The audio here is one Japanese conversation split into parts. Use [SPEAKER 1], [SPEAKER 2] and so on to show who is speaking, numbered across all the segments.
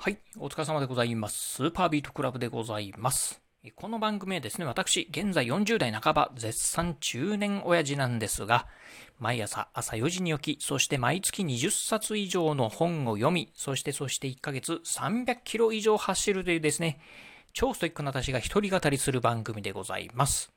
[SPEAKER 1] はい、お疲れ様でございます。スーパービートクラブでございます。この番組はですね、私、現在40代半ば、絶賛中年親父なんですが、毎朝朝4時に起き、そして毎月20冊以上の本を読み、そしてそして1ヶ月300キロ以上走るというですね、超ストイックな私が一人語りする番組でございます。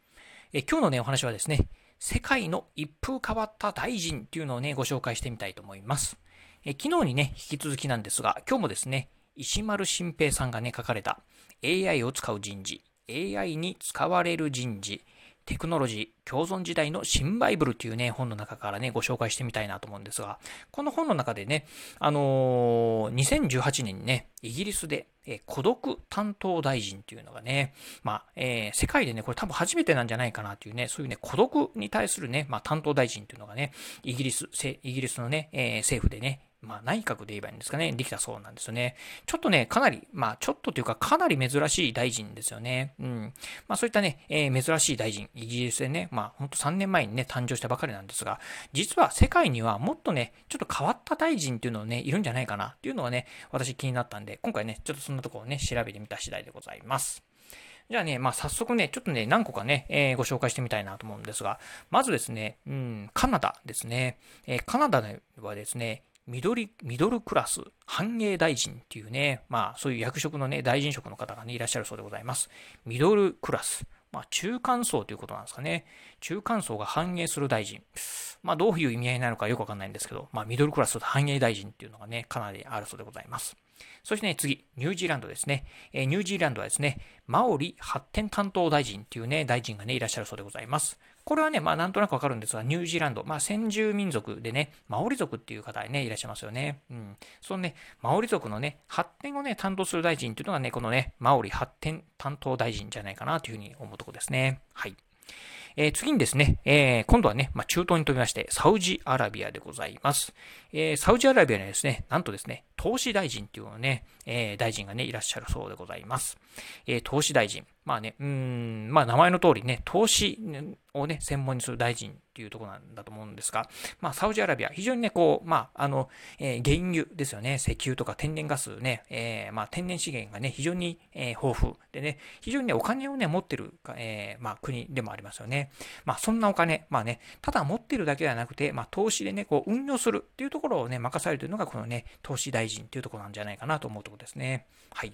[SPEAKER 1] え今日のね、お話はですね、世界の一風変わった大臣っていうのをね、ご紹介してみたいと思います。え昨日にね、引き続きなんですが、今日もですね、石丸新平さんがね、書かれた AI を使う人事、AI に使われる人事、テクノロジー、共存時代の新バイブルというね、本の中からね、ご紹介してみたいなと思うんですが、この本の中でね、あのー、2018年にね、イギリスで、えー、孤独担当大臣というのがね、まあ、えー、世界でね、これ多分初めてなんじゃないかなというね、そういうね、孤独に対するね、まあ、担当大臣というのがね、イギリス、イギリスのね、え政府でね、まあ、内閣で言えばいいんですかね、できたそうなんですよね。ちょっとね、かなり、まあ、ちょっとというか、かなり珍しい大臣ですよね。うん。まあ、そういったね、えー、珍しい大臣、イギリスでね、まあ、ほんと3年前にね、誕生したばかりなんですが、実は世界にはもっとね、ちょっと変わった大臣っていうのをね、いるんじゃないかなっていうのはね、私気になったんで、今回ね、ちょっとそんなところをね、調べてみた次第でございます。じゃあね、まあ、早速ね、ちょっとね、何個かね、えー、ご紹介してみたいなと思うんですが、まずですね、うん、カナダですね。えー、カナダではですね、ミドリミドルクラス繁栄大臣っていうね、まあそういう役職のね、大臣職の方がね、いらっしゃるそうでございます。ミドルクラス。まあ中間層ということなんですかね。中間層が繁栄する大臣。まあどういう意味合いなのかよくわかんないんですけど、まあミドルクラスと繁栄大臣っていうのがね、かなりあるそうでございます。そしてね、次、ニュージーランドですね。えー、ニュージーランドはですね、マオリ発展担当大臣っていうね、大臣がね、いらっしゃるそうでございます。これはね、まあなんとなくわかるんですが、ニュージーランド、まあ先住民族でね、マオリ族っていう方ね、いらっしゃいますよね。うん。そのね、マオリ族のね、発展をね、担当する大臣っていうのがね、このね、マオリ発展担当大臣じゃないかなというふうに思うところですね。はい。えー、次にですね、えー、今度はね、まあ、中東に飛びまして、サウジアラビアでございます。えー、サウジアラビアにはですね、なんとですね、投資大臣っていうのね、え大臣がね、いらっしゃるそうでございます。え投資大臣。まあね、うん、まあ名前の通りね、投資をね、専門にする大臣っていうところなんだと思うんですが、まあサウジアラビア、非常にね、こう、まあ、あの、えー、原油ですよね、石油とか天然ガスね、えー、まあ天然資源がね、非常に、えー、豊富でね、非常にね、お金をね、持ってる、えー、まあ国でもありますよね。まあそんなお金、まあね、ただ持ってるだけではなくて、まあ投資でね、こう運用するっていうところをね、任されているのがこのね、投資大臣っていうところなんじゃないかなと思うところですね。はい。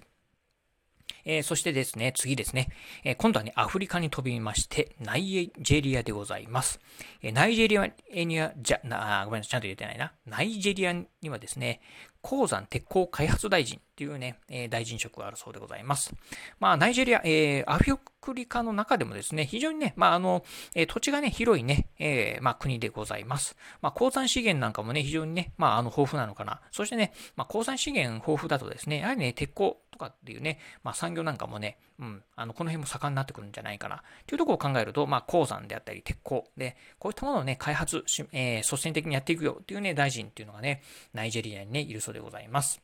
[SPEAKER 1] えー、そしてですね、次ですね、えー、今度はね、アフリカに飛びまして、ナイジェリアでございます。えー、ナイジェリアには、じゃ、な、ごめんなさい、ちゃんと言えてないな。ナイジェリアにはですね、鉱山鉄鋼開発大臣っていうね、え大臣職があるそうでございます。まあ、ナイジェリア、えー、アフリカの中でもですね、非常にね、まあ、あの、えー、土地がね、広いね、え、まあ、国でございます。まあ、鉱山資源なんかもね、非常にね、まあ、あの、豊富なのかな。そしてね、まあ、鉱山資源豊富だとですね、やはりね、鉄鋼とかっていうね、まあ、産業なんかもね、うん、あの、この辺も盛んになってくるんじゃないかな。というところを考えると、まあ、鉱山であったり、鉄鋼で、こういったものをね、開発し、えー、率先的にやっていくよっていうね、大臣っていうのがね、ナイジェリアにね、いるそうでございます。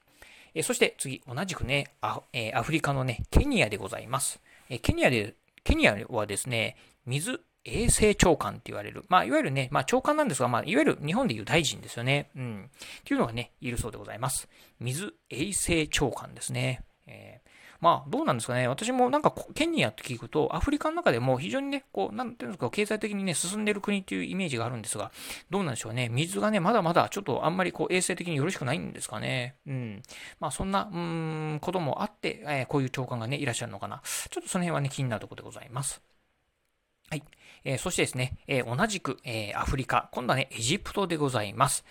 [SPEAKER 1] えそして次、同じくね、ア,、えアフリカのね、ケニアでございます。えケニアで、ケニアはですね、水衛生長官って言われる。まあ、いわゆるね、まあ、長官なんですが、まあ、いわゆる日本でいう大臣ですよね。うん。っていうのがね、いるそうでございます。水衛生長官ですね。えーまあ、どうなんですかね。私もなんか、ケニアって聞くと、アフリカの中でも非常にね、こう、なんていうんですか、経済的にね、進んでる国っていうイメージがあるんですが、どうなんでしょうね。水がね、まだまだちょっとあんまりこう、衛生的によろしくないんですかね。うん。まあ、そんな、うん、こともあって、えー、こういう長官がね、いらっしゃるのかな。ちょっとその辺はね、気になるところでございます。はい。えー、そしてですね、えー、同じく、えー、アフリカ、今度はね、エジプトでございます。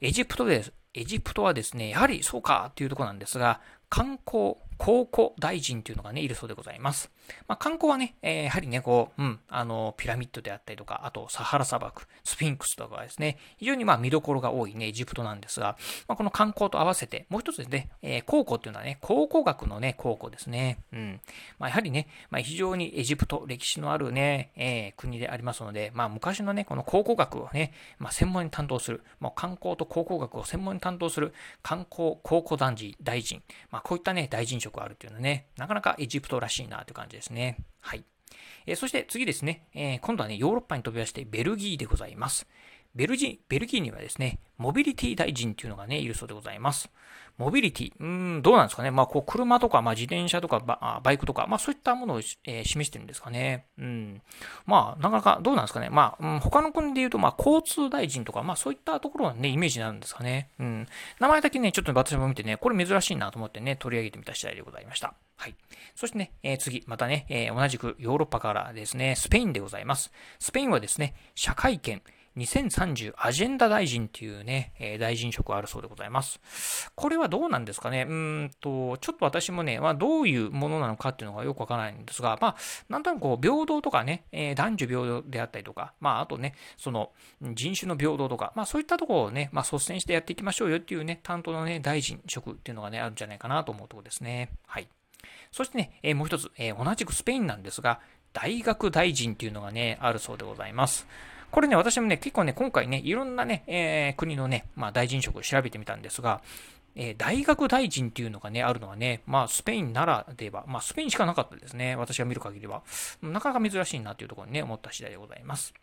[SPEAKER 1] エジプトです。エジプトはですね、やはりそうかっていうところなんですが、観光、考古大臣というのがね、いるそうでございます。まあ、観光はね、えー、やはりね、こう、うん、あの、ピラミッドであったりとか、あと、サハラ砂漠、スフィンクスとかですね、非常にまあ見どころが多いね、エジプトなんですが、まあ、この観光と合わせて、もう一つですね、えー、考古っていうのはね、考古学のね、考古ですね。うん。まあ、やはりね、まあ、非常にエジプト、歴史のあるね、えー、国でありますので、まあ、昔のね、この考古学をね、まあ、専門に担当する、もう観光と考古学を専門に担当する観光考古団事大臣、まあ、こういったね、大臣職色あるっていうのはね、なかなかエジプトらしいなという感じですね。はい。えー、そして次ですね、えー、今度はね、ヨーロッパに飛び出してベルギーでございます。ベルジベルギーにはですね、モビリティ大臣っていうのがね、いるそうでございます。モビリティ、うん、どうなんですかね。まあ、こう、車とか、まあ、自転車とかバ、バイクとか、まあ、そういったものを、えー、示してるんですかね。うん。まあ、なかなか、どうなんですかね。まあ、うん、他の国で言うと、まあ、交通大臣とか、まあ、そういったところのね、イメージになるんですかね。うん。名前だけね、ちょっと私も見てね、これ珍しいなと思ってね、取り上げてみた次第でございました。はい。そしてね、えー、次、またね、えー、同じくヨーロッパからですね、スペインでございます。スペインはですね、社会権、2030アジェンダ大臣っていうね、えー、大臣職があるそうでございます。これはどうなんですかね？うんと、ちょっと私もね、まあ、どういうものなのかっていうのがよくわからないんですが、まあ、なんとなくこう、平等とかね、えー、男女平等であったりとか、まあ、あとね、その、人種の平等とか、まあ、そういったところをね、まあ、率先してやっていきましょうよっていうね、担当のね、大臣職っていうのがね、あるんじゃないかなと思うところですね。はい。そしてね、えー、もう一つ、えー、同じくスペインなんですが、大学大臣っていうのがね、あるそうでございます。これね、私もね、結構ね、今回ね、いろんなね、えー、国のね、まあ、大臣職を調べてみたんですが、えー、大学大臣っていうのがね、あるのはね、まあ、スペインならでは、まあ、スペインしかなかったですね。私が見る限りは。なかなか珍しいなっていうところにね、思った次第でございます。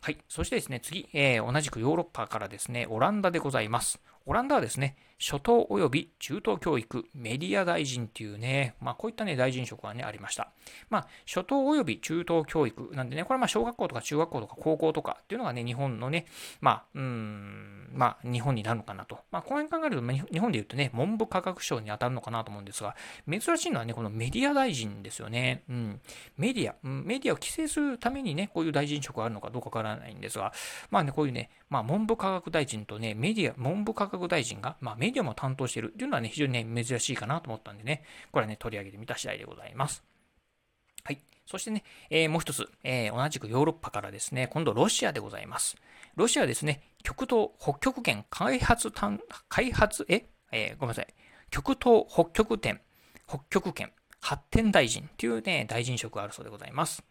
[SPEAKER 1] はい。そしてですね、次、えー、同じくヨーロッパからですね、オランダでございます。オランダはですね、初等及び中等教育メディア大臣っていうね、まあこういったね、大臣職がね、ありました。まあ、初等及び中等教育なんでね、これはまあ小学校とか中学校とか高校とかっていうのがね、日本のね、まあ、うん、まあ日本になるのかなと。まあこの辺考えると、日本で言うとね、文部科学省に当たるのかなと思うんですが、珍しいのはね、このメディア大臣ですよね。うん。メディア、メディアを規制するためにね、こういう大臣職があるのかどうかわからないんですが、まあね、こういうね、まあ文部科学大臣とね、メディア、文部科学大臣が、まあ、メディアも担当しているっていうのはね、非常にね、珍しいかなと思ったんでね、これはね、取り上げてみた次第でございます。はい。そしてね、えー、もう一つ、えー、同じくヨーロッパからですね、今度ロシアでございます。ロシアはですね、極東北極圏開発単、開発、ええー、ごめんなさい。極東北極点、北極圏発展大臣っていうね、大臣職があるそうでございます。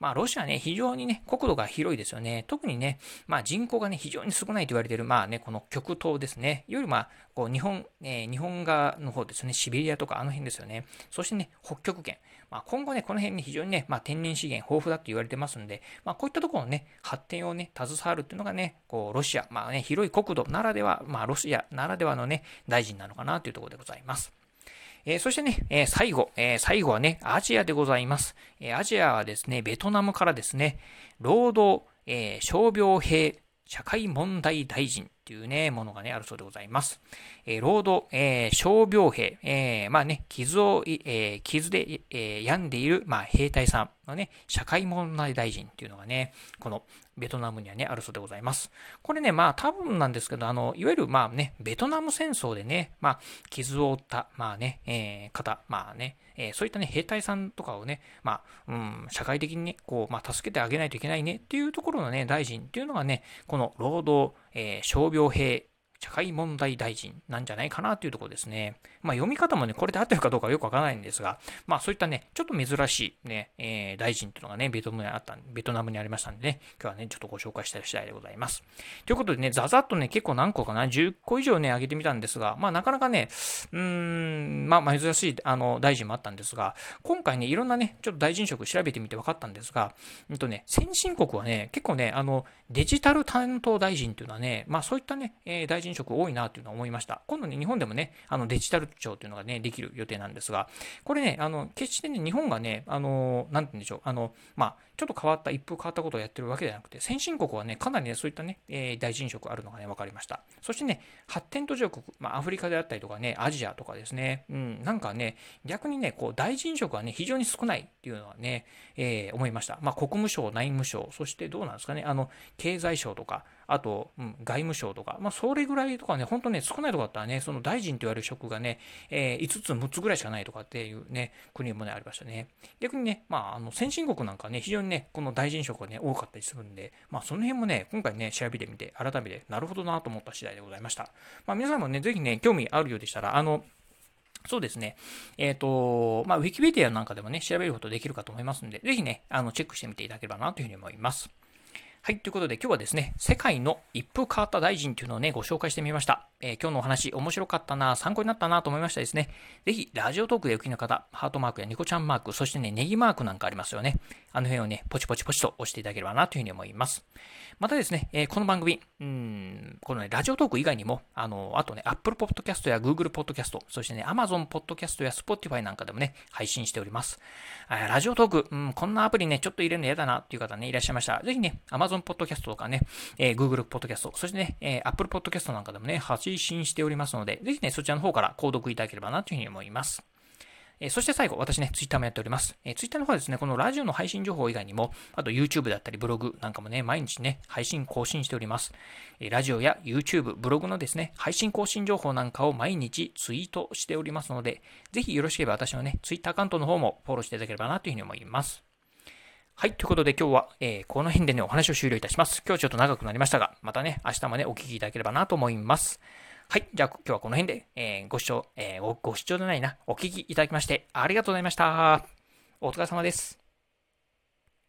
[SPEAKER 1] まあ、ロシアね、非常にね、国土が広いですよね。特にね、まあ、人口がね、非常に少ないと言われている、まあね、この極東ですね。よりまあ、こう、日本、えー、日本側の方ですね、シベリアとかあの辺ですよね。そしてね、北極圏。まあ、今後ね、この辺に非常にね、まあ、天然資源豊富だと言われてますんで、まあ、こういったところのね、発展をね、携わるっていうのがね、こう、ロシア、まあね、広い国土ならでは、まあ、ロシアならではのね、大臣なのかなというところでございます。えー、そしてね、えー、最後、えー、最後はね、アジアでございます。えアジアはですね、ベトナムからですね、労働、え傷病兵社会問題大臣っていうね、ものがね、あるそうでございます。えー、労働、えー、傷病兵、えー、まあね、傷を、えー、傷で、えー、病んでいる、まあ、兵隊さんのね、社会問題大臣っていうのがね、このベトナムにはね、あるそうでございます。これね、まあ多分なんですけど、あの、いわゆるまあね、ベトナム戦争でね、まあ、傷を負った、まあね、えー、方、まあね、えー、そういったね、兵隊さんとかをね、まあ、うん、社会的にね、こう、まあ、助けてあげないといけないねっていうところのね、大臣っていうのがね、この労働、えー、傷病兵社会問題大臣なんじゃないかなというところですね。まあ読み方もね、これで合ってるかどうかよくわからないんですが、まあそういったね、ちょっと珍しいね、えー、大臣っていうのがね、ベトナムにあった、ベトナムにありましたんでね、今日はね、ちょっとご紹介したい次第でございます。ということでね、ざざっとね、結構何個かな、10個以上ね、上げてみたんですが、まあなかなかね、うーん、まあ珍しい、あの、大臣もあったんですが、今回ね、いろんなね、ちょっと大臣職調べてみて分かったんですが、うんとね、先進国はね、結構ね、あの、デジタル担当大臣っていうのはね、まあそういったね、えー、大臣職多いなっていうのは思いました。今度ね、日本でもね、あのデジタル庁っていうのがね、できる予定なんですが、これね、あの、決してね、日本がね、あの、なんて言うんでしょう、あの、まあ、ちょっと変わった、一風変わったことをやってるわけじゃなくて、先進国はね、かなりね、そういったね、えー、大臣職あるのがね、分かりました。そしてね、発展途上国、まあ、アフリカであったりとかね、アジアとかですね、うん、なんかね、逆にね、こう、大臣職はね、非常に少ないっていうのはね、えー、思いました。まあ、国務省、内務省、そしてどうなんですかね、あの、経済省とか、あと、うん、外務省とか、まあ、それぐらいとかね、本当ね、少ないとこだったらね、その大臣と言われる職がね、えー、5つ、6つぐらいしかないとかっていうね、国もね、ありましたね。逆にね、まあ、あの、先進国なんかね、非常にね、この大臣職がね、多かったりするんで、まあ、その辺もね、今回ね、調べてみて、改めて、なるほどなと思った次第でございました。まあ、皆さんもね、ぜひね、興味あるようでしたら、あの、そうですね。えっ、ー、と、まあ、ウィキペディアなんかでもね、調べることできるかと思いますんで、ぜひね、あの、チェックしてみていただければなというふうに思います。はい。ということで今日はですね、世界の一風変わった大臣というのをね、ご紹介してみました。えー、今日のお話面白かったな、参考になったなと思いましたですね。ぜひ、ラジオトークでお聞きの方、ハートマークやニコちゃんマーク、そしてね、ネギマークなんかありますよね。あの辺をね、ポチポチポチと押していただければなというふうに思います。またですね、えー、この番組、うん、このね、ラジオトーク以外にも、あの、あとね、Apple Podcast や Google Podcast、そしてね、Amazon Podcast や Spotify なんかでもね、配信しております。ラジオトーク、うん、こんなアプリね、ちょっと入れるの嫌だなっていう方ね、いらっしゃいましたら、ぜひね、Amazon Podcast とかね、えー、Google Podcast、そしてね、えー、Apple Podcast なんかでもね、配信しておりますので、ぜひね、そちらの方から購読いただければなというふうに思います。えそして最後、私ね、ツイッターもやっております。えツイッターの方はですね、このラジオの配信情報以外にも、あと YouTube だったりブログなんかもね、毎日ね、配信更新しております。えラジオや YouTube、ブログのですね、配信更新情報なんかを毎日ツイートしておりますので、ぜひよろしければ私のね、ツイッターアカウントの方もフォローしていただければなというふうに思います。はい。ということで今日は、えー、この辺でね、お話を終了いたします。今日ちょっと長くなりましたが、またね、明日もね、お聞きいただければなと思います。はい。じゃあ、今日はこの辺で、えー、ご視聴、えー、ご視聴でないな、お聞きいただきまして、ありがとうございました。お疲れ様です。